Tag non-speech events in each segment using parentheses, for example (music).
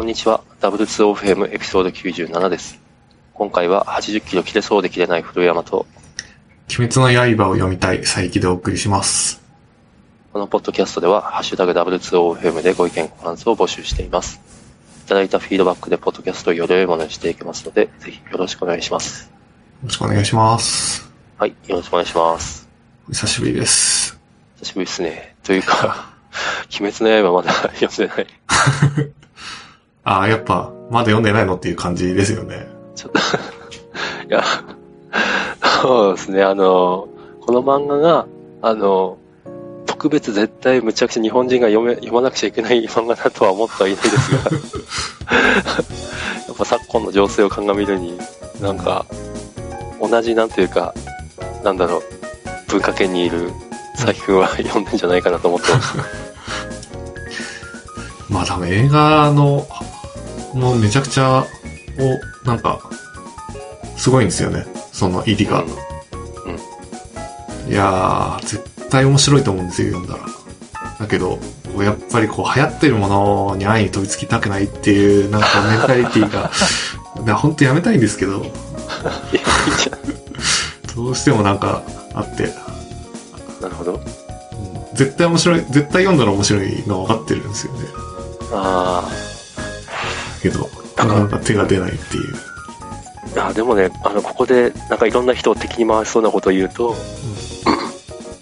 こんにちは。W2OFM エピソード97です。今回は80キロ切れそうで切れない古山と、鬼滅の刃を読みたい佐伯でお送りします。このポッドキャストでは、ハッシュタグ W2OFM でご意見ご感想を募集しています。いただいたフィードバックでポッドキャストをより良いものにしていきますので、ぜひよろしくお願いします。よろしくお願いします。はい、よろしくお願いします。お久しぶりです。久しぶりですね。というか、鬼滅の刃まだ読んでない。(laughs) ああ、やっぱ、まだ読んでないのっていう感じですよね。ちょっと、(laughs) いや、そうですね、あの、この漫画が、あの、特別絶対むちゃくちゃ日本人が読め、読まなくちゃいけない漫画だとは思ってはいないですが、(laughs) やっぱ昨今の情勢を鑑みるに、なんか、同じなんていうか、なんだろう、文化圏にいる佐伯くんは読んでんじゃないかなと思ってます。まあ多分映画の、もうめちゃくちゃ、お、なんか、すごいんですよね。その入りが。いやー、絶対面白いと思うんですよ、読んだら。だけど、やっぱりこう流行ってるものに安易に飛びつきたくないっていう、なんかメンタリティが、な本当やめたいんですけど。どうしてもなんかあって、なるほど。うん絶対面白い、絶対読んだら面白いのは分かってるんですよね。あけど、なかなか手が出ないっていう。あ。あでもね、あの、ここで、なんかいろんな人を敵に回しそうなことを言うと、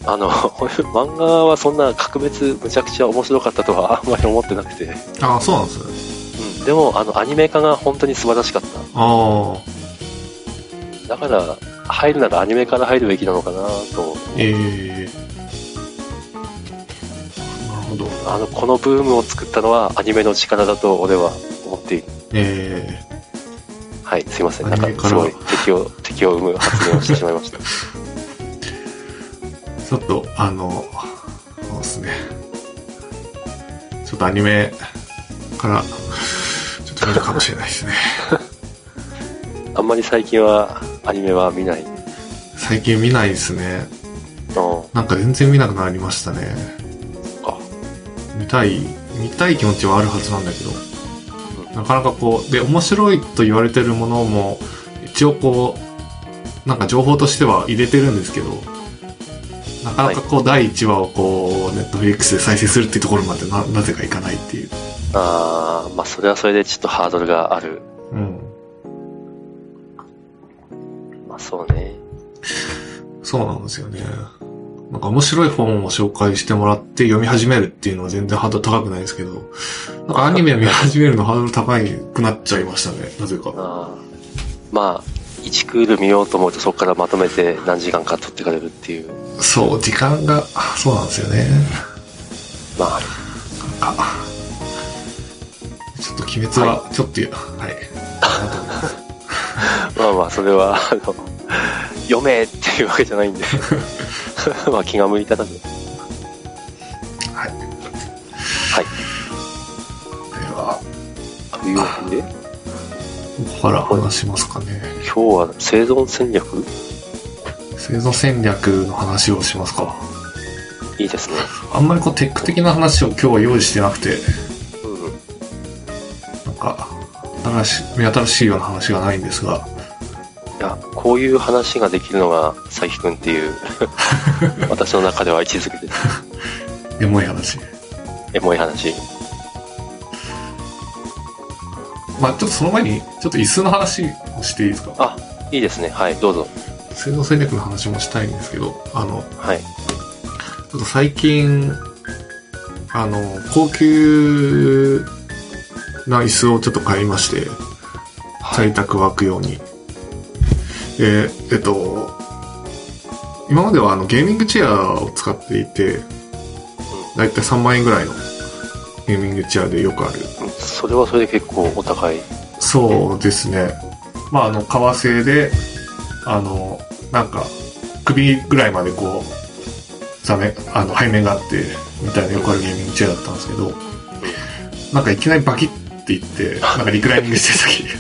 あの、(laughs) 漫画はそんな格別むちゃくちゃ面白かったとはあんまり思ってなくて、ああ、そうなんですね。うん、でも、あの、アニメ化が本当に素晴らしかった。ああ、だから、入るならアニメから入るべきなのかなと。ええなるほど。あの、このブームを作ったのはアニメの力だと俺は思っている。ええはい、すいません。なんかすごい敵を、敵を生む発言をしてしまいました。(laughs) ちょっと、あの、そうですね。ちょっとアニメから、ちょっと見るかもしれないですね。(laughs) あんまり最近はアニメは見ない。最近見ないですね。のなんか全然見なくなりましたね。たい、見たい気持ちはあるはずなんだけど、なかなかこう、で、面白いと言われてるものも、一応こう、なんか情報としては入れてるんですけど、なかなかこう、第1話をこう、ネットフリックスで再生するっていうところまでな、なぜかいかないっていう。ああ、まあそれはそれでちょっとハードルがある。うん。まあそうね。そうなんですよね。なんか面白い本を紹介してもらって読み始めるっていうのは全然ハードル高くないですけど、なんかアニメ見始めるのハードル高くなっちゃいましたね、なぜか。あーまあ、1クール見ようと思うとそこからまとめて何時間か撮ってかれるっていう。そう、時間が、そうなんですよね。まあ、あちょっと鬼滅は、ちょっと、はい。なんと思いまあまあ、それは、あの、(laughs) 読めっていうわけじゃないんで。(laughs) まあ気が向いたらね。はい。はい。では、というわけで、ここから話しますかね。今日は生存戦略？生存戦略の話をしますか。いいですね。あんまりこう、テック的な話を今日は用意してなくて、うん。なんか、新しい、目新しいような話がないんですが、いや、こういう話ができるのが佐伯くんっていう、(laughs) 私の中では位置づけです。エモい話。エモい話。まあちょっとその前に、ちょっと椅子の話をしていいですか？あ、いいですね。はい、どうぞ。生存戦略の話もしたいんですけど、あの、はい。ちょっと最近、あの、高級な椅子をちょっと買いまして、在宅ワーク用に。で、えっと、今まではあのゲーミングチェアを使っていて、だいたい3万円ぐらいのゲーミングチェアでよくある。うんそれはそれで結構お高い。そうですね。まあ、あの、革製で、あの、なんか、首ぐらいまでこう、座面、あの、背面があって、みたいなよくあるゲーミングチェアだったんですけど、なんかいきなりバキッっていって、なんかリクライニングしてる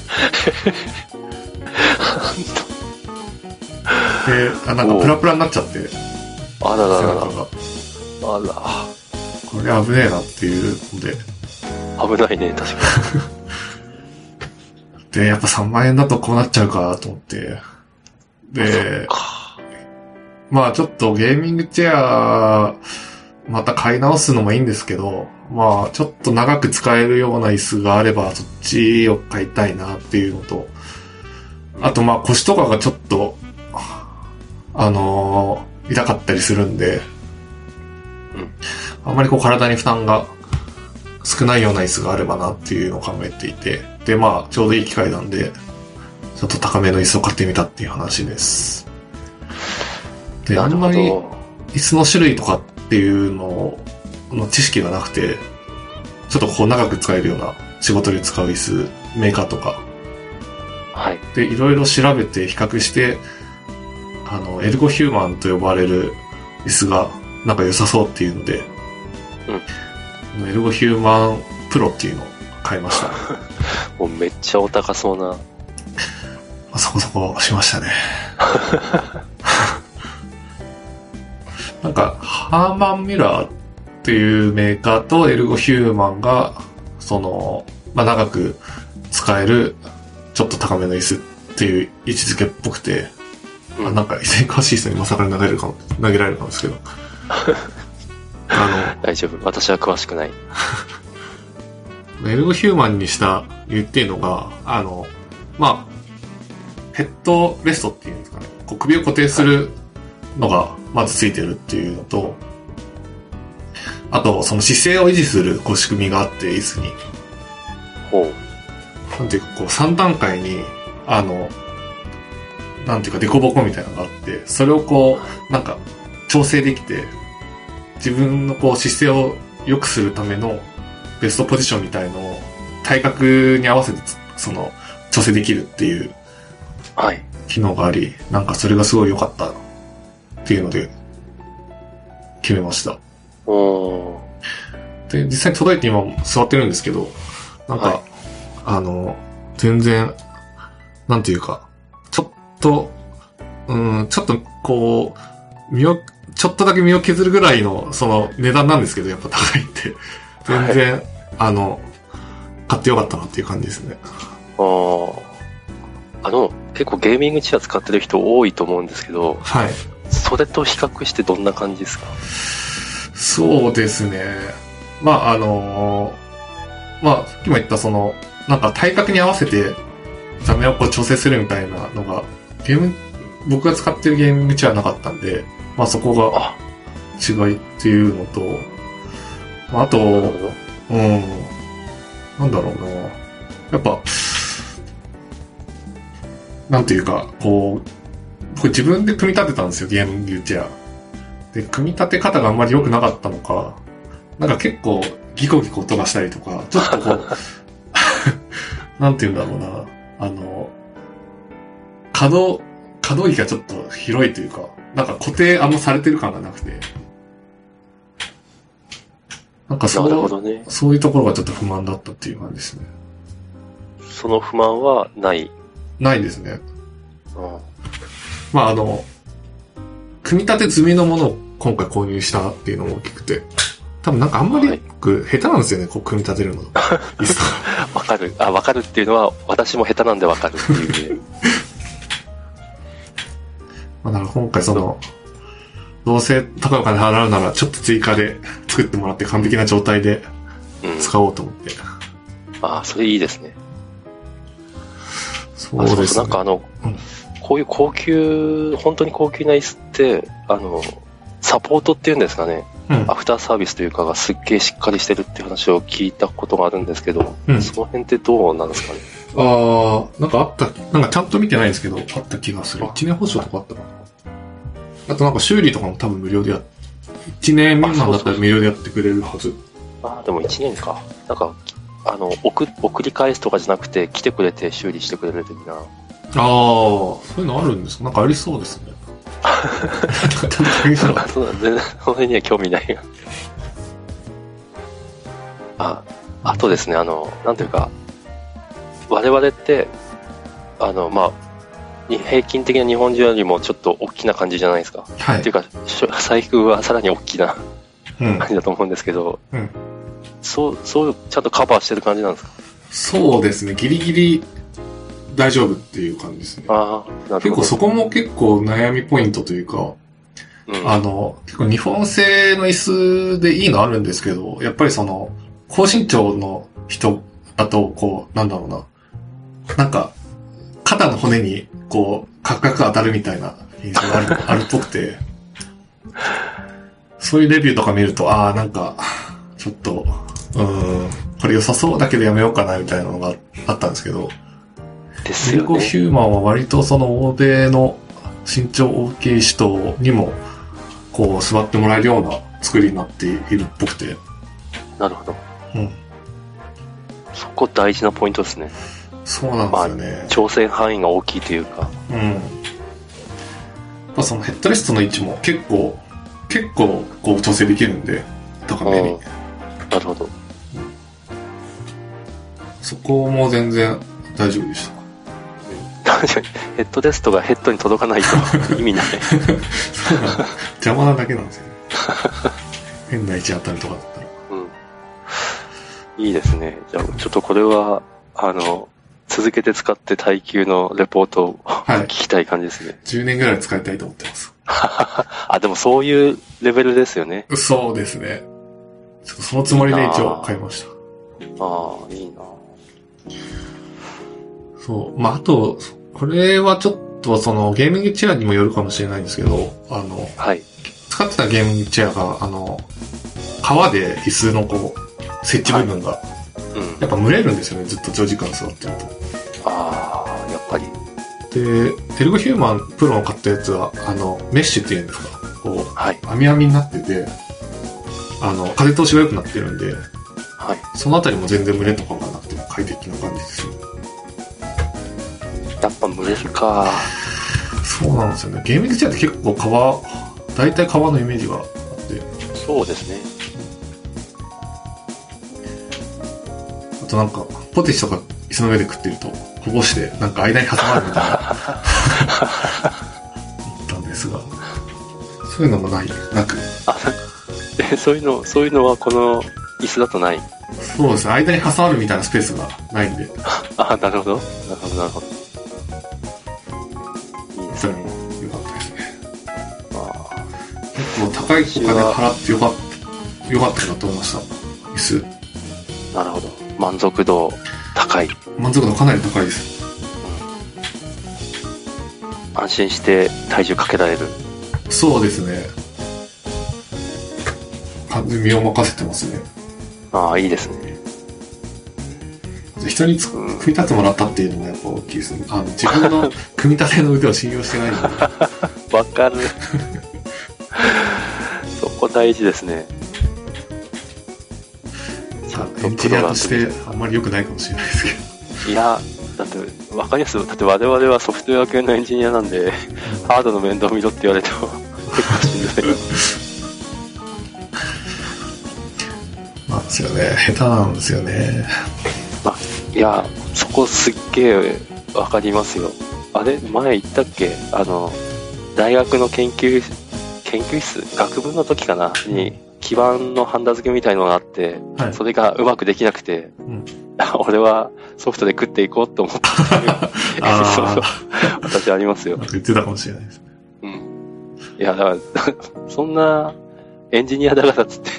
時 (laughs) で、あなんかプラプラになっちゃって、あららら。ら。あこれ危ねえなっていうので、ら。危ないね、確か (laughs) で、やっぱ3万円だとこうなっちゃうかと思って。で、か。まあちょっとゲーミングチェア、また買い直すのもいいんですけど、まあちょっと長く使えるような椅子があればそっちを買いたいなっていうのと、あとまあ腰とかがちょっと、あのー痛かったりするんで、うんあんまりこう体に負担が少ないような椅子があればなっていうのを考えていて、でまあちょうどいい機会なんで、ちょっと高めの椅子を買ってみたっていう話です。で、あんまりど。椅子の種類とかっていうのの知識がなくて、ちょっとこう長く使えるような仕事で使う椅子、メーカーとか、はい。で、いろいろ調べて比較して、あの、エルゴヒューマンと呼ばれる椅子がなんか良さそうっていうので、エルゴヒューマンプロっていうのを買いました。(laughs) もうめっちゃお高そうな。まあそこそこしましたね。(laughs) なんか、ハーマンミラーっていうメーカーとエルゴヒューマンが、その、まあ、長く使える、ちょっと高めの椅子っていう位置づけっぽくて、うんあなんか、以前詳しい人にまさか投げるかも、投げられるかもですけど。(laughs) あ大丈夫。私は詳しくない。の、エルゴヒューマンにした言っていうのが、あの、まあ、ヘッドレストっていうんですかね。こう首を固定するのがまずついてるっていうのと、あと、その姿勢を維持するこう仕組みがあって、椅子に。ほう。なんていうか、こう3段階に、あの、なんていうか、デコボコみたいなのがあって、それをこう、なんか、調整できて、自分のこう姿勢を良くするためのベストポジションみたいのを体格に合わせてつその調整できるっていうはい。機能があり、なんかそれがすごい良かったっていうので決めました。おー。で、実際に届いて今座ってるんですけど、なんか、はいあの、全然、なんていうか、と、うん、ちょっとこう、身を、ちょっとだけ身を削るぐらいの、その値段なんですけど、やっぱ高いって。全然、あの、買ってよかったなっていう感じですね。あーあの、結構ゲーミングチェア使ってる人多いと思うんですけど、はい。それと比較してどんな感じですか？そうですね。まあ、あのまあ、さっきも言ったその、なんか体格に合わせて座面をこう調整するみたいなのが、ゲーム、僕が使ってるゲームチェアなかったんで、まあそこがあ、違いっていうのと、まああと。うん、なんだろうな。やっぱ、なんていうか、こう、僕自分で組み立てたんですよ、ゲームチェア。で、組み立て方があんまり良くなかったのか、なんか結構ギコギコ音がしたりとか、ちょっとこう、(laughs) なんていうんだろうな、あの、可動、可動域がちょっと広いというか、なんか固定あんまされてる感がなくて、なんかそう、ね。そういうところがちょっと不満だったっていう感じですね。その不満はない？ないですね。うんまああの、組み立て済みのものを今回購入したっていうのも大きくて、多分なんかあんまりはい僕下手なんですよね、こう組み立てるの。(laughs) とかわかる。あ、わかるっていうのは、私も下手なんでわかるっていうね。(laughs) (laughs) まあだから今回その、どうせ高いお金払うならちょっと追加で作ってもらって完璧な状態でうん。使おうと思って。あ、それいいですね。そうですね。そうなんかあの、うんこういう高級、本当に高級な椅子って、あの、サポートっていうんですかね、うんアフターサービスというかがすっげえしっかりしてるって話を聞いたことがあるんですけど、うんその辺ってどうなんですかね。ああ、なんかあった、なんかちゃんと見てないんですけど、あった気がする。1年保証とかあったかな。あとなんか修理とかも多分無料でやっ、1年未満だったら無料でやってくれるはず。あ、でも1年か。なんか、あの、送、送り返すとかじゃなくて、来てくれて修理してくれる的な。ああ、そういうのあるんですか？なんかありそうですね。(laughs) そう全然、その辺には興味ないが。あ、あとですね、あの、なんていうか、我々って、あの、まあ、に平均的な日本人よりもちょっと大きな感じじゃないですか。た。はいっていう。か、財布はさらに大きなうん感。じだと思うんですけど、うんそう、そう、ちゃんとカバーしてる感じなんですか？そうですね。ギリギリ大丈夫っていう感じですね。ああ、なるほど。結構そこも結構悩みポイントというか、うん、あの、結構日本製の椅子でいいのあるんですけど、やっぱりその、高身長の人だと、こう、なんだろうな。なんか、肩の骨に、こう、カクカク当たるみたいな印象がある、(laughs) あるっぽくて、そういうレビューとか見ると、ああ、なんか、ちょっと、うーん、これ良さそうだけどやめようかな、みたいなのがあったんですけど、ですよね。ヒューマンは割とその欧米の身長大きい人にも、こう座ってもらえるような作りになっているっぽくて。なるほど。うん。そこ大事なポイントですね。そうなんですよね。挑戦範囲が大きいというか。うん。やっぱそのヘッドレストの位置も結構、結構こう調整できるんで、高めに。なるほど。そこも全然大丈夫でし確か？に、(laughs) ヘッドレストがヘッドに届かないと (laughs) 意味ない。た。そうな邪魔なだけなんですよね。変な位置当たるとかだったら。うん。いいですね。じゃあ、ちょっとこれは、あの、続けて使って耐久のレポートをはい聞きたい感じですね。10年ぐらい使いたいと思ってます。(laughs) あ、でもそういうレベルですよね。そうですね。ちょっとそのつもりで一応買いました。ああ、いいなそう。まあ、あと、これはちょっとそのゲーミングチェアにもよるかもしれないんですけど、あの、はい。使ってたゲーミングチェアが、あの、革で椅子のこう、設置部分が、うん。やっぱ蒸れるんですよね、ずっと長時間座ってるああ、やっぱり。と。で、エルゴヒューマンプロの買ったやつは、あの、メッシュっていうんですか、こはい。う、網網になってて、あの、風通しが良くなってるんで、はい。そのあたりも全然蒸れとかがなくて快適な感じですよ。やっぱ蒸れるか。そうなんですよね。ゲーミングチェアって結構革、大体革のイメージがあって、そうですね。となんか、ポテチとか椅子の上で食ってると、こぼして、なんか間に挟まるみたいな、(laughs) 言ったんですが、そういうのもない、なく。あ、え、そういうの、そういうのはこの椅子だとない？そうですね、間に挟まるみたいなスペースがないんで、(laughs) あ、なるほど。なるほど、なるほど。いいですね。それも良かったですね。あ結構高いお金払ってよかった、よかったなと思いました。椅子。ーなるほど。満足度高い。満足度かなり高いです。安心して体重かけられる。そうですね。完全に身を任せてますね。ああ、いいですね。人につ組み立ててもらったっていうのもやっぱ大きいですね。あの、自分の (laughs) 組み立ての腕を信用してない。(laughs) わかる。そこ大事ですね。エンジニアとしてあんまり良くないかもしれないですけど。いや、だって、わかりますだって我々はソフトウェア系のエンジニアなんで、ハードの面倒見ろって言われても、(laughs) 結構しんどい。まあですよね。下手なんですよね。いや、そこすっげえわかりますよ。あれ？前言ったっけ？あの、大学の研究、研究室？学部の時かな？に、基盤のハンダ付けみたいのがあって、はい。それがうまくできなくて、うん (laughs) 俺はソフトで食っていこうと思ったっていうあー (laughs) そうそう私ありますよ言ってたかもしれないです。うん。いや、だから、(laughs) そんな、エンジニアだからっつって、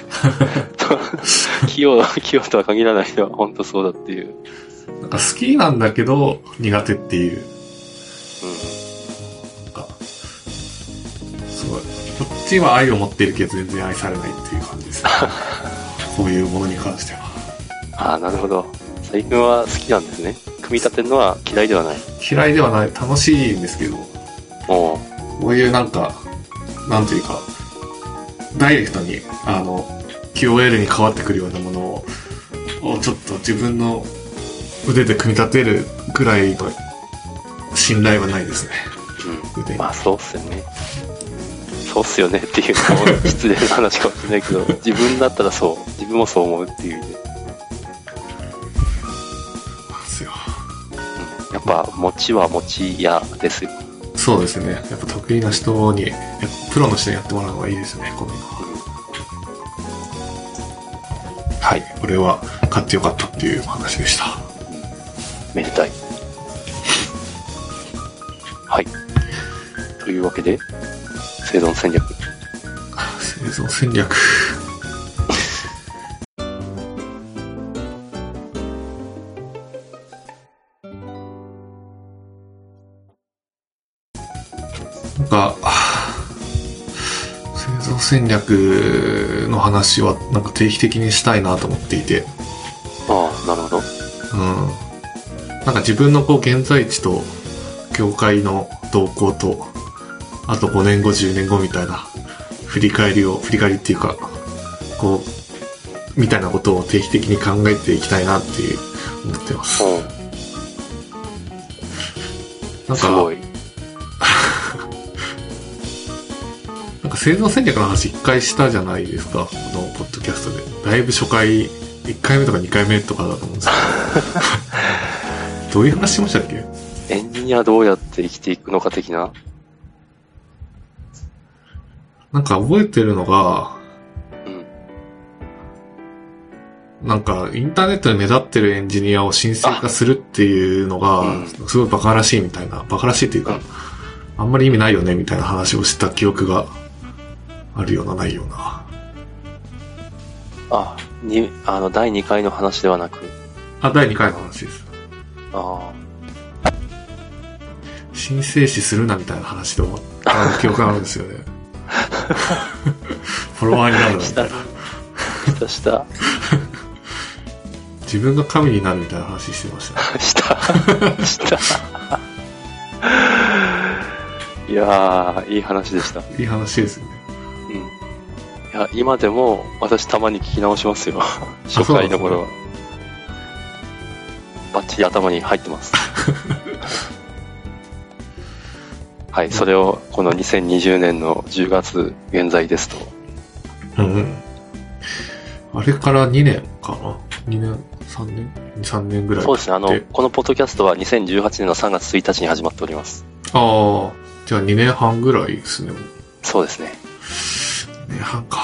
器用、器用とは限らない人は本当そうだっていう。なんか好きなんだけど苦手っていう。こっちは愛を持ってるけど全然愛されないっていう感じですね。(laughs) こういうものに関しては。ああ、なるほど。最近は好きなんですね。組み立てるのは嫌いではない。嫌いではない。楽しいんですけど、おうこういうなんか、なんていうか、ダイレクトに、あの、QOL に変わってくるようなものを、をちょっと自分の腕で組み立てるぐらいの信頼はないですね。うん。腕に。まあ、そうっすよね。そうっすよねっていうのも失礼な話かもしれないけど、(laughs) 自分だったらそう。自分もそう思うっていう意味で。ですよ。うん。やっぱ、持ちは持ち屋ですよ。そうですね。やっぱ得意な人に、プロの人にやってもらうのがいいですね、こういうのは。はい。これは買ってよかったっていう話でした。めでたい。というわけで、生存戦略。生存戦略。なんか、生存戦略の話はなんか定期的にしたいなと思っていて、ああ、なるほど。うん。なんか自分のこう現在地と業界の動向と、あと5年後、10年後みたいな振り返りを、振り返りっていうか、こう、みたいなことを定期的に考えていきたいなっていう思ってます。うん。なんか、すごい。(laughs) なんか生存戦略の話一回したじゃないですか、このポッドキャストで。だいぶ初回、1回目とか2回目とかだと思うんですけど。(laughs) どういう話しましたっけ？エンジニアどうやって生きていくのか的ななんか覚えてるのが、うん。なんか、インターネットで目立ってるエンジニアを神聖化するっていうのがうん、すごいバカらしいみたいな、バカらしいっていうかうん、あんまり意味ないよねみたいな話をした記憶があるような、ないような。あ、に、あの、第2回の話ではなく、あ、第2回の話です。あ神聖視するなみたいな話で終わった記憶があるんですよね。(laughs) フォロワーになるみたいな。、した、した、自分が神になるみたいな話してましたね。(laughs) した、した。いやー、いい話でした。いい話ですよね。うん。いや、今でも私たまに聞き直しますよ。初回の頃は。バッチリ頭に入ってます。(laughs) はい、それをこの2020年の10月現在ですと。うんうん。あれから2年かな ?2 年 ?3 年 ?3 年ぐらいそうですね、あので、このポッドキャストは2018年の3月1日に始まっております。ああ、じゃあ2年半ぐらいですね。そうですね。2年半か。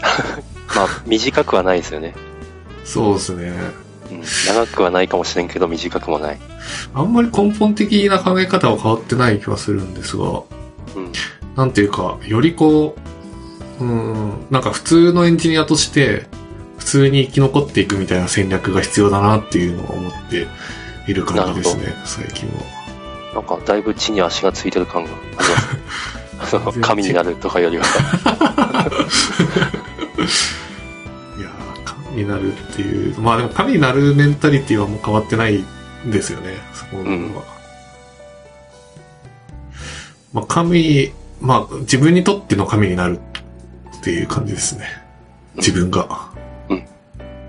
(laughs) まあ、短くはないですよね。そうですね。うん、長くはないかもしれんけど、短くもない。あんまり根本的な考え方は変わってない気はするんですが、うん。なんていうか、よりこう、うん、なんか普通のエンジニアとして、普通に生き残っていくみたいな戦略が必要だなっていうのを思っている感じですね、最近は。なんか、だいぶ地に足がついてる感が (laughs) 神になるとかよりは。(laughs) になるっていう、まあでも神になるメンタリティはもう変わってないんですよね、そこの部分は。まあ神、まあ自分にとっての神になるっていう感じですね。自分が。うん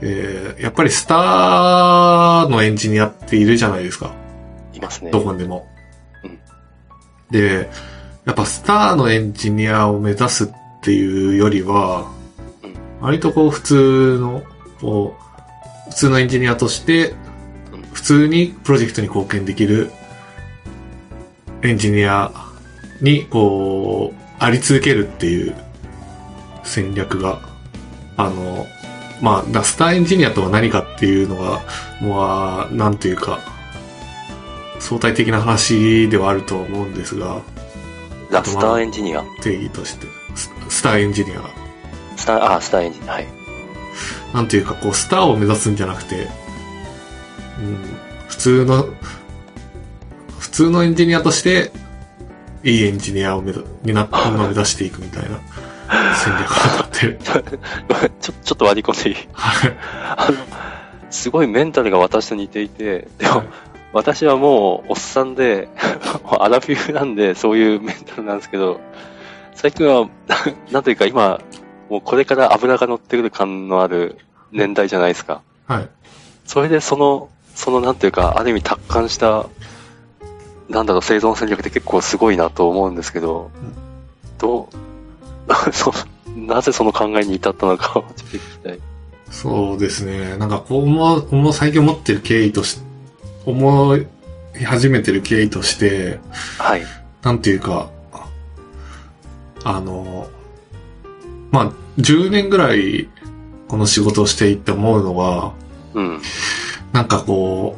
えーやっぱりスターのエンジニアっているじゃないですか。いますね。どこにでも。うんで、やっぱスターのエンジニアを目指すっていうよりは、うん割とこう普通の、こう、普通のエンジニアとしてうん、普通にプロジェクトに貢献できるエンジニアに、こう、あり続けるっていう戦略が、あの、まあ、だスターエンジニアとは何かっていうのが、もう、なんていうか、相対的な話ではあると思うんですが、ラスターエンジニア。定義として、ススターエンジニア。スター、あ、スターエンジニア。はい。なんていうか、こう、スターを目指すんじゃなくて、うん、普通の、普通のエンジニアとして、いいエンジニアを目指、にな、目指していくみたいな (laughs) 戦略をとってる。(laughs) ちょ、ちょっと割り込んでいいはい。(laughs) あの、すごいメンタルが私と似ていて、でも、私はもう、おっさんで、アラフィフなんで、そういうメンタルなんですけど、最近は、なんというか今、もうこれから油が乗ってくる感のある年代じゃないですか。はい。それでその、そのなんていうか、ある意味達観した、なんだろう、生存戦略って結構すごいなと思うんですけど、うんどう、(laughs) そなぜその考えに至ったのかを (laughs) ちょっと聞きたい。そうですね。なんか、こう思う、思う最近思ってる経緯とし、思い始めてる経緯として、はい。なんていうか、あの、まあ、10年ぐらいこの仕事をしていって思うのは、うん。なんかこ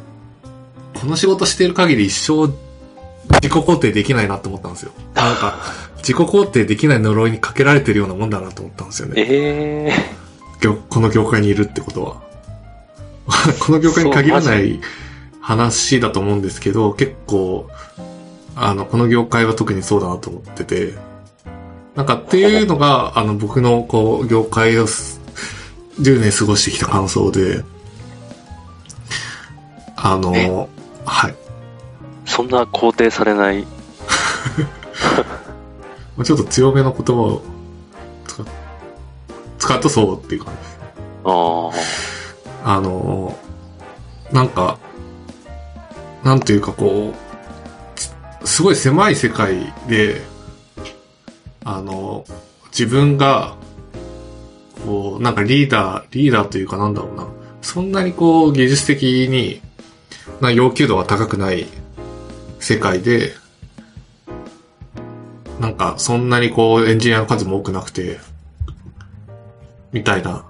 う、この仕事している限り一生自己肯定できないなと思ったんですよ。なんか、自己肯定できない呪いにかけられてるようなもんだなと思ったんですよね。ええ業この業界にいるってことは。(laughs) この業界に限らない話だと思うんですけど、結構、あの、この業界は特にそうだなと思ってて、なんかっていうのが、あの、僕のこう、業界をす10年過ごしてきた感想で、あえ？の、はい。そんな肯定されない？(laughs) ちょっと強めの言葉を使っ使うとそうっていう感じです。ああ。あの、なんか、なんていうかこう、つすごい狭い世界で、あの、自分が、こう、なんかリーダー、リーダーというかなんだろうな、そんなにこう、技術的に、な要求度が高くない世界で、なんか、そんなにこう、エンジニアの数も多くなくて、みたいな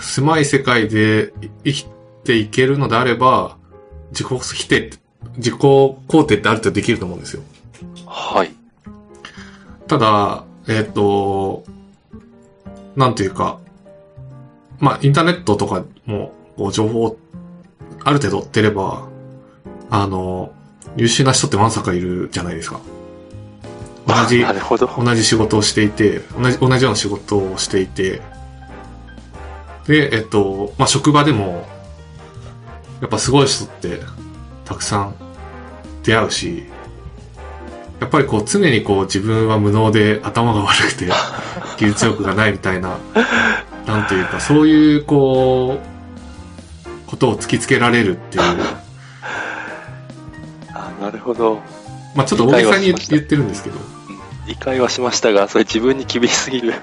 狭い世界で生きていけるのであれば、自己否定、自己肯定ってある程度できると思うんですよ。はい。ただ、えっ、と、なんていうか、まあ、インターネットとかも、こう、情報、ある程度追ってれば、あの、優秀な人ってわんさかいるじゃないですか。同じ。同じ仕事をしていて、同じ、同じような仕事をしていて、で、えっと、まあ、職場でも、やっぱすごい人って、たくさん出会うし、やっぱりこう常にこう自分は無能で頭が悪くて (laughs) 技術力がないみたいな、なんていうかそういうこう、ことを突きつけられるっていう、(laughs) あなるほど。まあちょっと大げさに言ってるんですけど、理解はしましたが、それ自分に厳しすぎる。(laughs)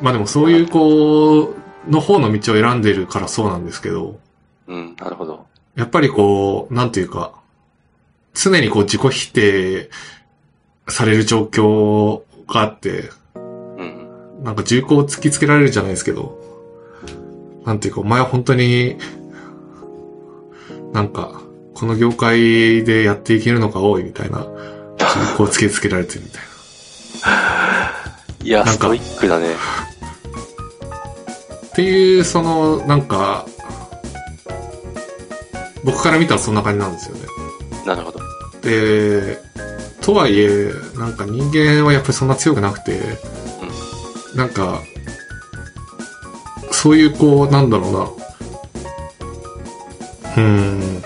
まあでもそういうこう、の方の道を選んでるからそうなんですけど、うん、なるほど。やっぱりこう、なんていうか、常にこう自己否定される状況があって、うん。なんか重厚を突きつけられるじゃないですけど、なんていうか、お前は本当に、なんか、この業界でやっていけるのが多いみたいな、重厚を突きつけられてるみたい (laughs) いや、なんかストイックだね。な。っていう、その、なんか、僕から見たらそんな感じなんですよね。なるほど。で、とはいえ、なんか人間はやっぱりそんな強くなくて、なんか、そういうこう、なんだろうな。うーん。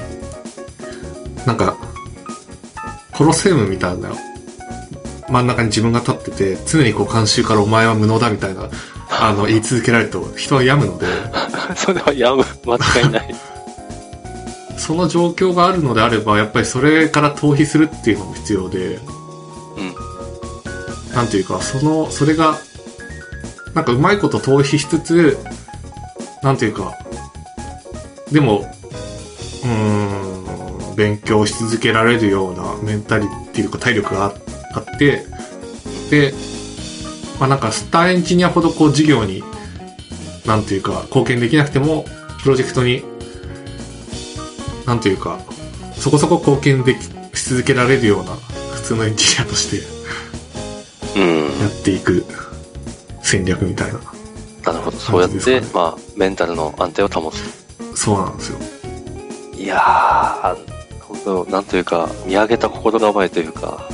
なんか、コロセウムみたいな、真ん中に自分が立ってて、常にこう監修からお前は無能だみたいな、あの、言い続けられると人は病むので、(laughs) それはやむ、間違いない。その状況があるのであれば、やっぱりそれから逃避するっていうのも必要で、うん。なんていうか、その、それが、なんかうまいこと逃避しつつ、なんていうか、でも、うん、勉強し続けられるようなメンタリティというか体力がああって、で、まあなんかスターエンジニアほどこう事業に、なんていうか、貢献できなくても、プロジェクトに、なんていうか、そこそこ貢献でき、し続けられるような普通のエンジニアとして、うん。やっていく戦略みたいな。なるほど。そうやって、まあ、メンタルの安定を保つ。そうなんですよ。いやー、本当なんというか、見上げた心構えというか、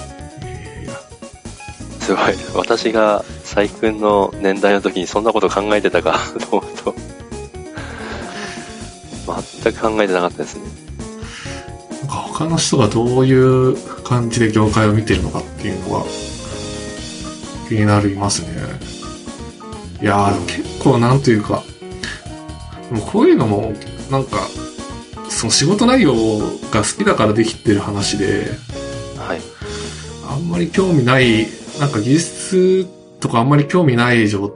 すごい。私が、細君の年代の時にそんなこと考えてたかと思うと、全く考えてなかったですね。か他の人がどういう感じで業界を見てるのかっていうのが気になりますね。いやー、結構なんというか、でもこういうのも、なんか、その仕事内容が好きだからできてる話で、はい。あんまり興味ない、なんか技術とかあんまり興味ない人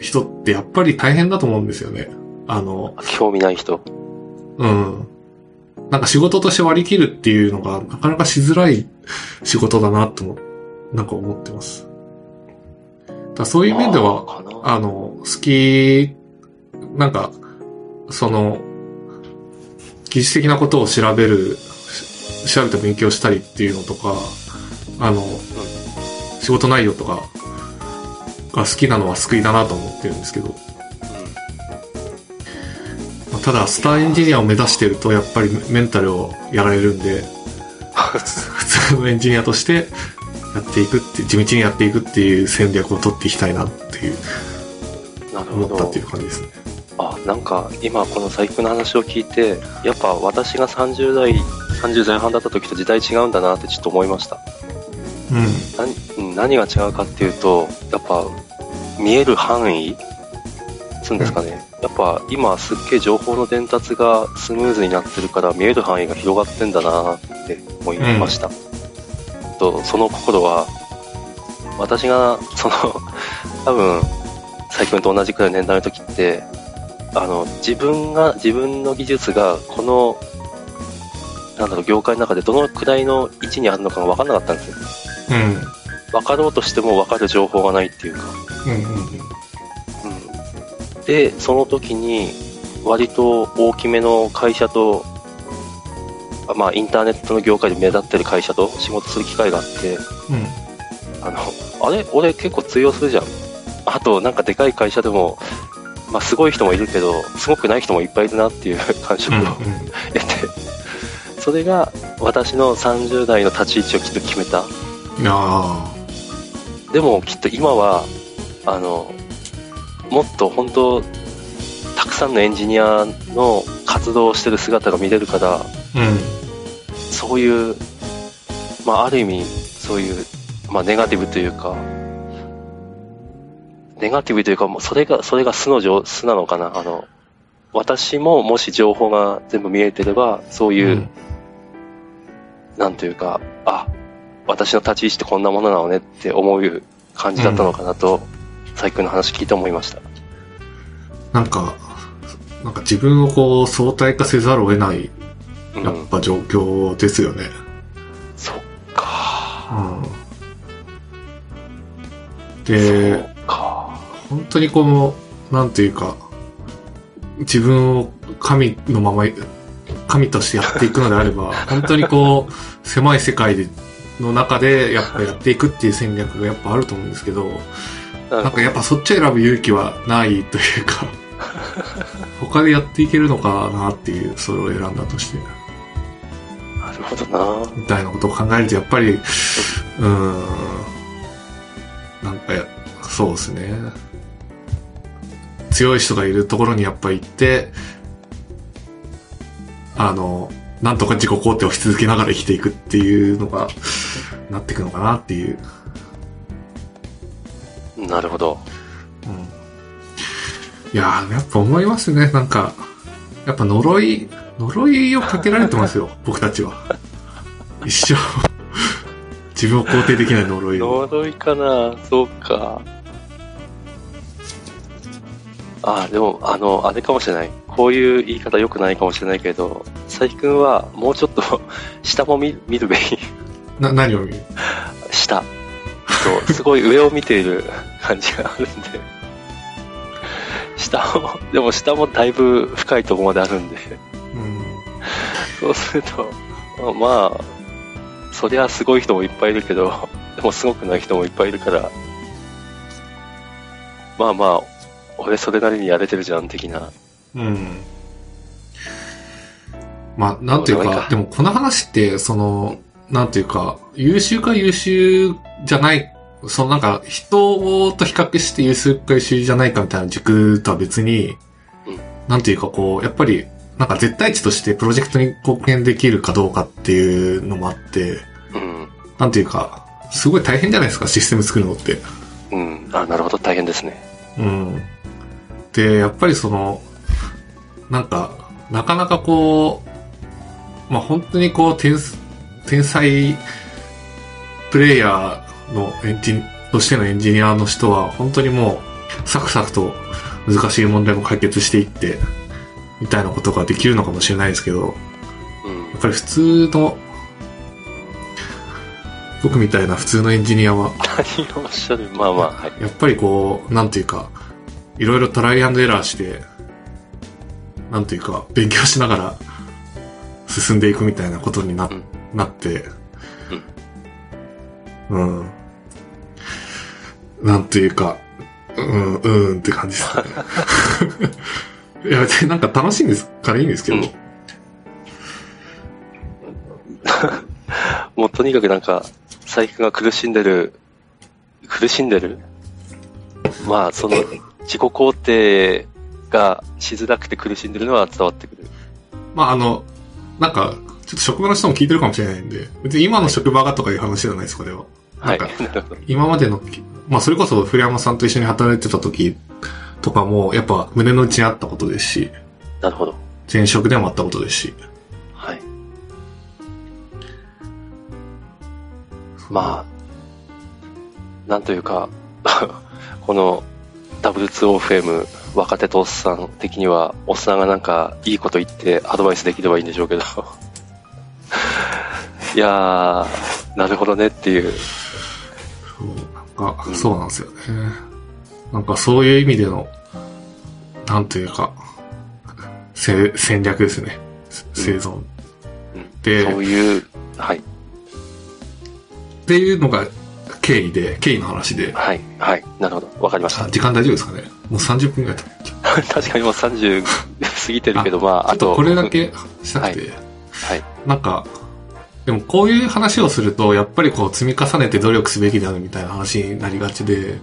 人ってやっぱり大変だと思うんですよね。あの、興味ない人。うん。なんか仕事として割り切るっていうのがなかなかしづらい仕事だなとも、なんか思ってます。だそういう面では、あの、好き、なんか、その、技術的なことを調べる、し調べて勉強したりっていうのとか、あの、仕事内容とかが好きなのは救いだなと思ってるんですけど、まあただ、スターエンジニアを目指してると、やっぱりメンタルをやられるんで、(laughs) 普通のエンジニアとしてやっていくって、地道にやっていくっていう戦略を取っていきたいなっていう、思ったっていう感じですね。あなんか今この細工の話を聞いてやっぱ私が30代30前半だった時と時代違うんだなってちょっと思いましたうん。何が違うかっていうとやっぱ見える範囲つうんですかね、やっぱ今すっげえ情報の伝達がスムーズになってるから見える範囲が広がってんだなって思いました、とその心は私がその (laughs) 多分佐伯君と同じくらいの年代の時ってあの自分が自分の技術がこのなんだろう業界の中でどのくらいの位置にあるのかが分からなかったんですようん。分かろうとしても分かる情報がないっていうか、うんうんうん。うん、でその時に割と大きめの会社とあまあインターネットの業界で目立ってる会社と仕事する機会があってうん。あのあれ？俺結構通用するじゃん。あとなんかでかい会社でもまあすごい人もいるけどすごくない人もいっぱいいるなっていう (laughs) 感触をうん。得て、それが私の30代の立ち位置をきっと決めた。でもきっと今はあのもっと本当たくさんのエンジニアの活動をしてる姿が見れるからあ。うん。そういう、まあ、ある意味そういう、まあ、ネガティブというかネガティブというかもうそれがそれが素の情素なのかなあの私ももし情報が全部見えてればそういう、うんなんというか、あ、私の立ち位置ってこんなものなのねって思う感じだったのかなと、最近の話聞いて思いました。なんか、なんか自分をこう相対化せざるを得ない、うん。やっぱ状況ですよね。そっか。うん。そで。本当にこの、なんていうか、自分を神のまま、神としてやっていくのであれば、(laughs) 本当にこう、狭い世界で、の中で、やっぱやっていくっていう戦略がやっぱあると思うんですけど、なんかやっぱそっちを選ぶ勇気はないというか、(laughs) 他でやっていけるのかなっていう、それを選んだとして、なるほどな。みたいなことを考えると、やっぱり、うーん、なんかや、そうですね。強い人がいるところにやっぱ行って、あの、なんとか自己肯定をし続けながら生きていくっていうのが、なっていくのかなっていう。なるほど。うん。いやー、やっぱ思いますね。なんか、やっぱ呪い、呪いをかけられてますよ、(laughs) 僕たちは。一生、自分を肯定できない呪いを。呪いかなそうか。あ、でも、あの、あれかもしれない。こういう言い方良くないかもしれないけど、佐伯くんはもうちょっと下も見見るべき。な、何を見る？下。そう、すごい上を見ている感じがあるんで。(laughs) 下も、でも下もだいぶ深いところまであるんで。うん。そうすると、まあ、そりゃすごい人もいっぱいいるけど、でもすごくない人もいっぱいいるから、まあまあ、俺それなりにやれてるじゃん、的な。うん。まあ、なんていうかでもこの話って、その、なんていうか、優秀か優秀じゃない、そのなんか、人と比較して優秀か優秀じゃないかみたいな軸とは別に、うんなんていうかこう、やっぱり、なんか絶対値としてプロジェクトに貢献できるかどうかっていうのもあって、うん。なんていうか、すごい大変じゃないですか、システム作るのって。うん。あ、なるほど、大変ですね。うん。で、やっぱりその、なんか、なかなかこう、まあ、本当にこう、天、天才プレイヤーのエンジン、としてのエンジニアの人は、本当にもう、サクサクと難しい問題も解決していって、みたいなことができるのかもしれないですけど、うんやっ。ぱり普通の、僕みたいな普通のエンジニアは、何をおっしゃるまあまあ、はい。やっぱりこう、なんていうか、いろいろトライアンドエラーして、なんていうか、勉強しながら進んでいくみたいなことにな,、うんなって、うん。なんというか、うん、うーんって感じですね。(laughs) いや、別になんか楽しいんですからいいんですけど、うん (laughs) もうとにかくなんか、佐伯が苦しんでる、苦しんでる？まあ、その、自己肯定がしづらくて苦しんでるのは伝わってくる。まああの、なんか、ちょっと職場の人も聞いてるかもしれないんで、別に今の職場がとかいう話じゃないです、これは。はい。なんか。(laughs) 今までの、まあそれこそ古山さんと一緒に働いてた時とかも、やっぱ胸の内にあったことですし、なるほど。前職でもあったことですし。はい。まあ、なんというか、(laughs) この W2OFM 若手とおっさん的には、おっさんがなんかいいこと言ってアドバイスできればいいんでしょうけど。(laughs) いやー、なるほどねっていう。そう、なんか、うんそうなんですよね。なんかそういう意味での、なんというか、せ戦略ですね。生存。うん。で、そういう、はい、っていうのが経緯で、経緯の話で、はい、はい、なるほど。わかりました。あ。時間大丈夫ですかね。もう30分ぐらい経っちゃう。(laughs) 確かにもう30過ぎてるけど、まあ、あと、ちょっとこれだけしたくて、はい、なんか、でもこういう話をすると、やっぱりこう積み重ねて努力すべきであるみたいな話になりがちで、うん、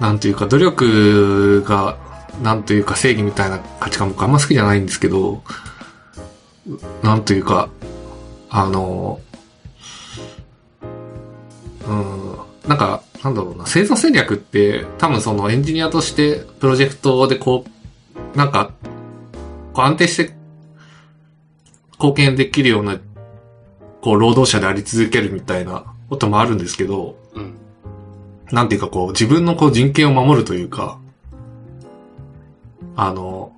なんというか努力が、なんというか正義みたいな価値観僕あんま好きじゃないんですけど、なんというか、あの、うん、なんか、なんだろうな、生存戦略って多分そのエンジニアとしてプロジェクトでこう、なんか、こう安定して貢献できるような、こう労働者であり続けるみたいなこともあるんですけど、うん、なんていうかこう、自分のこう人権を守るというか、あの、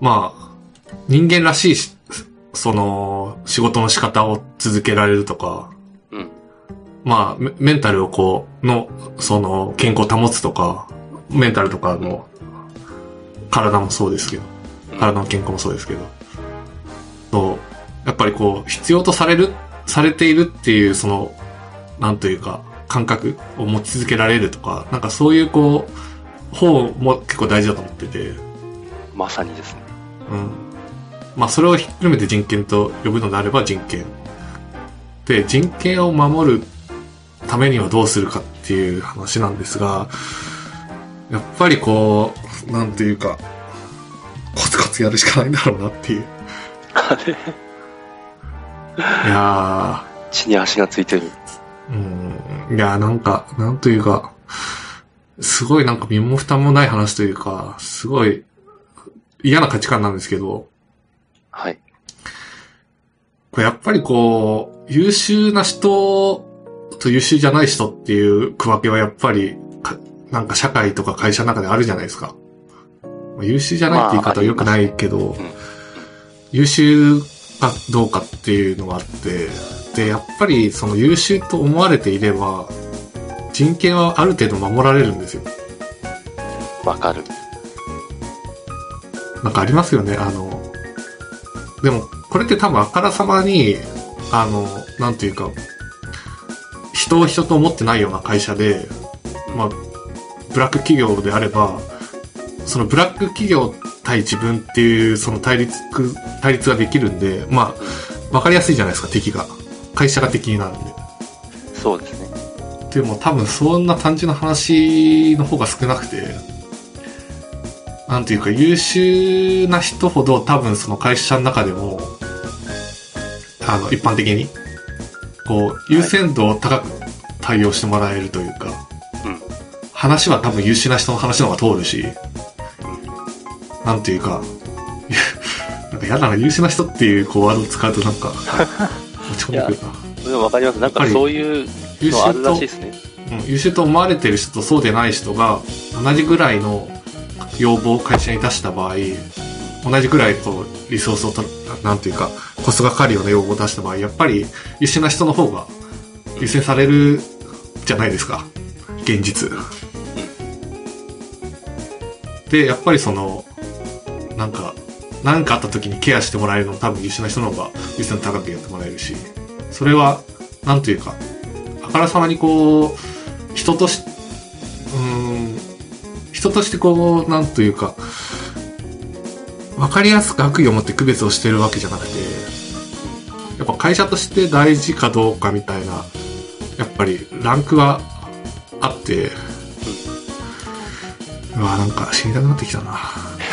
まあ、人間らしいし、その、仕事の仕方を続けられるとか、うん、まあ、メメンタルをこう、の、その、健康を保つとか、メンタルとかの、体もそうですけど、うん。体の健康もそうですけど、そう、やっぱりこう、必要とされる、されているっていう、その、なんというか、感覚を持ち続けられるとか、なんかそういうこう、方も結構大事だと思ってて、まさにですね。うん。まあそれをひっくるめて人権と呼ぶのであれば人権。で、人権を守るためにはどうするかっていう話なんですが、やっぱりこう、なんていうか、コツコツやるしかないんだろうなっていう。(laughs) いや地に足がついてる。ー、うん、いやーなんか、なんというか、すごいなんか身も蓋もない話というか、すごい嫌な価値観なんですけど、はい。これやっぱりこう、優秀な人と優秀じゃない人っていう区分けはやっぱり、かなんか社会とか会社の中であるじゃないですか。まあ優秀じゃないって言い方は良くないけど、うん優秀かどうかっていうのがあって、で、やっぱりその優秀と思われていれば、人権はある程度守られるんですよ。わかる。なんかありますよね、あの、でも、これって多分あからさまに、あの、なんていうか、人を人と思ってないような会社で、まあ、ブラック企業であれば、そのブラック企業対自分っていう、その対立、対立ができるんで、まあ、わかりやすいじゃないですか、敵が。会社が敵になるんで。そうですね。でも多分そんな単純な話の方が少なくて、なんていうか優秀な人ほど多分その会社の中でも、あの、一般的に、こう、優先度を高く対応してもらえるというか、うん。話は多分優秀な人の話の方が通るし、なんていうか、(laughs) なんか嫌だな、優秀な人っていうこうワードを使うとなんか、落ち込んでくるな。でもわかります。なんかそういう優のあるらしいですね。うん優秀と思われてる人とそうでない人が同じぐらいの要望を会社に出した場合、同じぐらいとリソースをと、なんていうか、コストがかかるような要望を出した場合、やっぱり優秀な人の方が優先されるじゃないですか。現実。で、やっぱりその、なんか、何かあった時にケアしてもらえるの多分優秀な人の方が優先高くやってもらえるし、それは、なんというか、あからさまにこう、人とし、うーん、人としてこう、なんというか、わかりやすく悪意を持って区別をしてるわけじゃなくて、やっぱ会社として大事かどうかみたいな、やっぱりランクはあって、うわなんか死にたくなってきたな。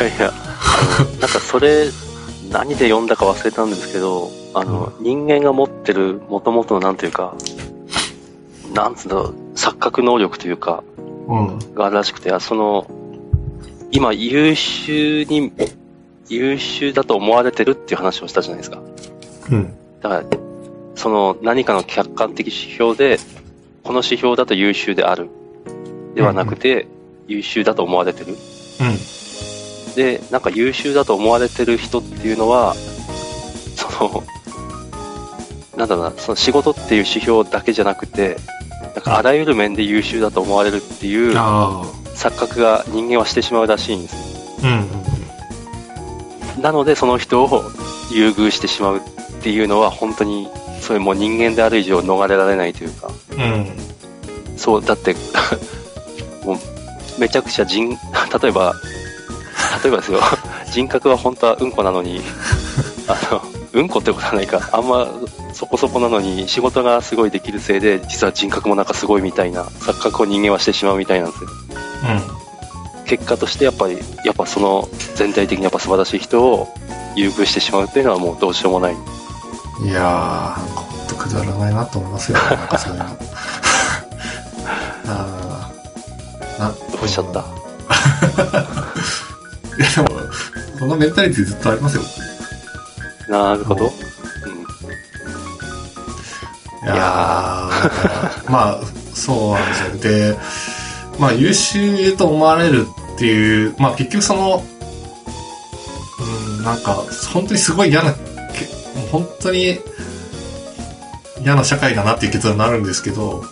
いやいや、なんかそれ、何で読んだか忘れたんですけど、あの、人間が持ってる元々のなんていうか、なんつうんだろう、錯覚能力というか、うん。があるらしくて、あその、今優秀に、優秀だと思われてるっていう話をしたじゃないですか。うん。だから、その何かの客観的指標で、この指標だと優秀である。ではなくて、優秀だと思われてる。うん。で、なんか優秀だと思われてる人っていうのは、その、なんだろうな、その仕事っていう指標だけじゃなくて、なんかあらゆる面で優秀だと思われるっていうあ錯覚が人間はしてしまうらしいんです。あ。うん。なのでその人を優遇してしまうっていうのは本当に、それもう人間である以上逃れられないというか、うん。そう、だって、(laughs) もう、めちゃくちゃ人、例えば、例えばですよ、(laughs) 人格は本当はうんこなのに、あの、うんこってことはないか、あんまそこそこなのに仕事がすごいできるせいで、実は人格もなんかすごいみたいな錯覚を人間はしてしまうみたいなんですよ。結果としてやっぱり、やっぱその全体的にやっぱ素晴らしい人を優遇してしまうっていうのはもうどうしようもない。うん。いやー、なんかほんとくだらないなと思いますよ、なんかそれは。(laughs) あーな、どうしちゃったいやでも、このメンタリティずっとありますよ。なるほど。うんいや (laughs) まあ、そうなんですよ。で、まあ、優秀と思われるっていう、まあ結局その、うん、なんか、本当にすごい嫌な、本当に嫌な社会だなっていう結論になるんですけど、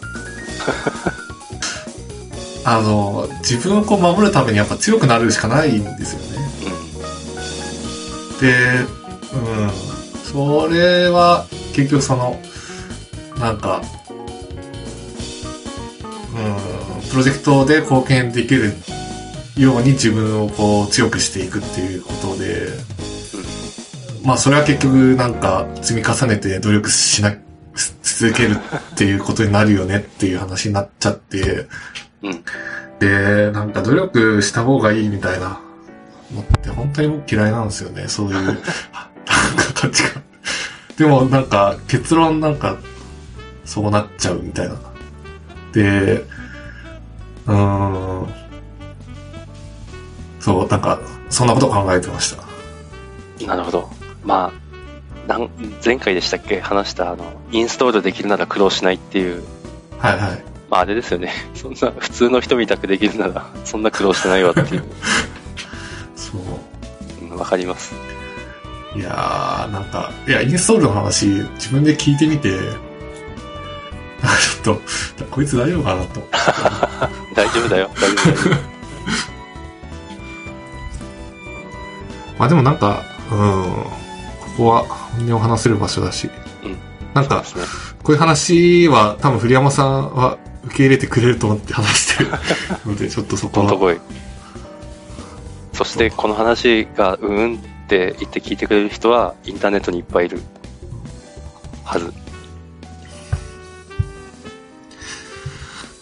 (laughs) あの、自分をこう守るためにやっぱ強くなるしかないんですよね。うん。で、うん、それは結局その、なんか、うん、プロジェクトで貢献できるように自分をこう強くしていくっていうことで、まあそれは結局なんか積み重ねて努力しな、し続けるっていうことになるよねっていう話になっちゃって、うん。で、なんか努力した方がいいみたいなのって本当に僕嫌いなんですよね。そういう、なんか価値観。でもなんか結論なんかそうなっちゃうみたいな。で、うーん。そう、なんかそんなことを考えてました。なるほど。まあ、なん前回でしたっけ？話したあの、インストールできるなら苦労しないっていう、はいはい。まああれですよね。(laughs) そんな普通の人みたくできるなら、そんな苦労してないわっていう。(laughs) そう。うんわかります。いやー、なんか、いや、インストールの話、自分で聞いてみて、あちょっと、こいつ大丈夫かなと。(laughs) 大丈夫だよ。大丈夫だよ。まあでもなんか、うん、ここは本音を話せる場所だし、うんなんか。こういう話は多分栗山さんは受け入れてくれると思って話してる (laughs) ので、ちょっとそこは。こい。そしてこの話がうんうんって言って聞いてくれる人はインターネットにいっぱいいるはず。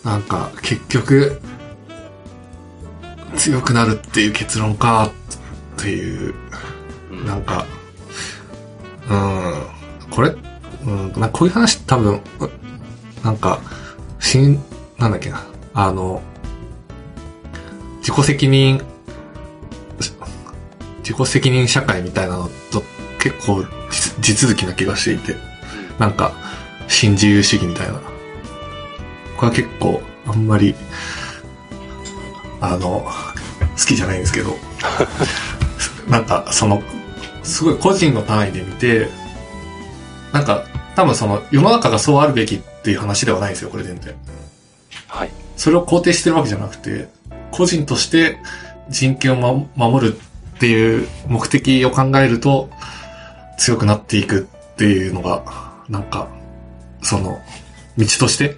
なんか、結局、強くなるっていう結論か、っていう、うんなんか、うん、これ、うん、なんかこういう話多分、うなんか、しん、なんだっけな、あの、自己責任、自己責任社会みたいなのと結構地続きな気がしていて、なんか、新自由主義みたいな。これは結構、あんまり、あの、好きじゃないんですけど、(laughs) なんか、その、すごい個人の単位で見て、なんか、多分その、世の中がそうあるべきっていう話ではないんですよ、これ全然。はい。それを肯定してるわけじゃなくて、個人として人権を、ま、守るっていう目的を考えると、強くなっていくっていうのが、なんか、その、道として、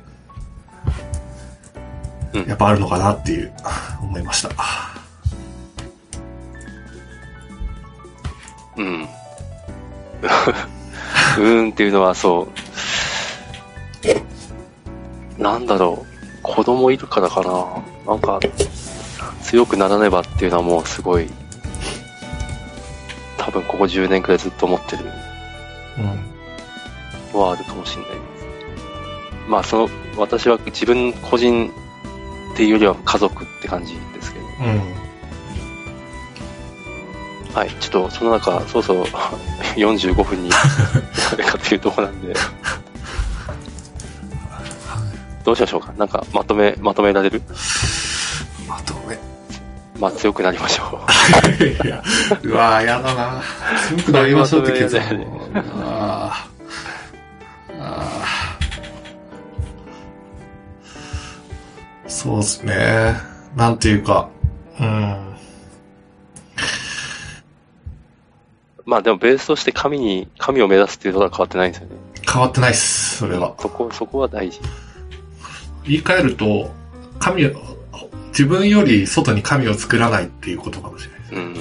うんやっぱあるのかなっていう、思いました。うん。(laughs) うーんっていうのはそう。なんだろう。子供いるからかな。なんか、強くならねばっていうのはもうすごい、多分ここ10年くらいずっと思ってるうん。はあるかもしれないです。まあその、私は自分個人っていうよりは家族って感じですけど。うん。はい、ちょっとその中、そろそろ45 (laughs) 分になるかというとこなんで、どうしましょうか？なんかまとめ、まとめられる？まとめ。まあ強くなりましょ (laughs) いや、うわぁ、やだな強くなりましょうって決断まとめだよあーあーそうですね。なんていうか、うん。う。まあでもベースとして神に、神を目指すっていうところは変わってないんですよね。変わってないっす、それは。そこ、そこは大事。言い換えると、神を、自分より外に神を作らないっていうことかもしれないです。うん。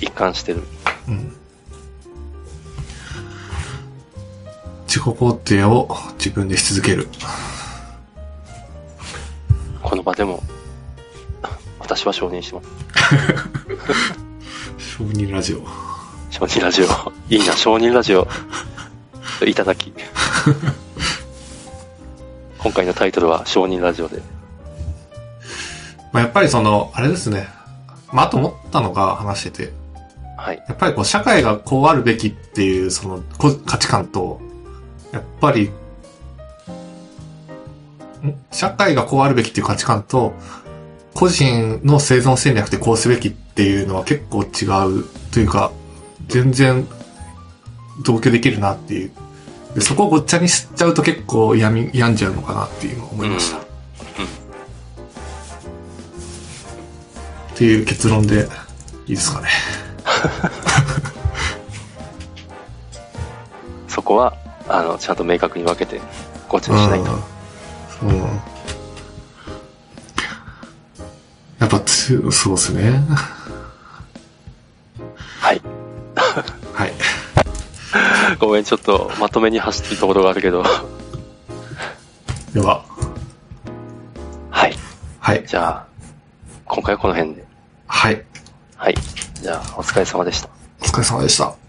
一貫してる。うん。自己肯定を自分でし続ける。この場でも、私は承認します。(laughs) 承認ラジオ。承認ラジオ。いいな、承認ラジオ。いただき。(laughs) 今回のタイトルは承認ラジオで。まあ、やっぱりその、あれですね。まあ、あと思ったのが話してて、はい。やっぱりこう、社会がこうあるべきっていう、その、こ価値観と、やっぱり、ん？社会がこうあるべきっていう価値観と、個人の生存戦略でこうすべきっていうのは結構違うというか、全然同居できるなっていう。でそこをごっちゃにしちゃうと結構病み、病んじゃうのかなっていうのを思いました。うんうんっていう結論でいいですかね。(laughs) そこは、あの、ちゃんと明確に分けて、ごちゃにしないと。うん。うんやっぱつ、そうですね。はい。はい。ごめん、ちょっとまとめに走ってるところがあるけど。では、はい。はい。じゃあ、今回はこの辺で。はい。はい。じゃあ、お疲れ様でした。お疲れ様でした。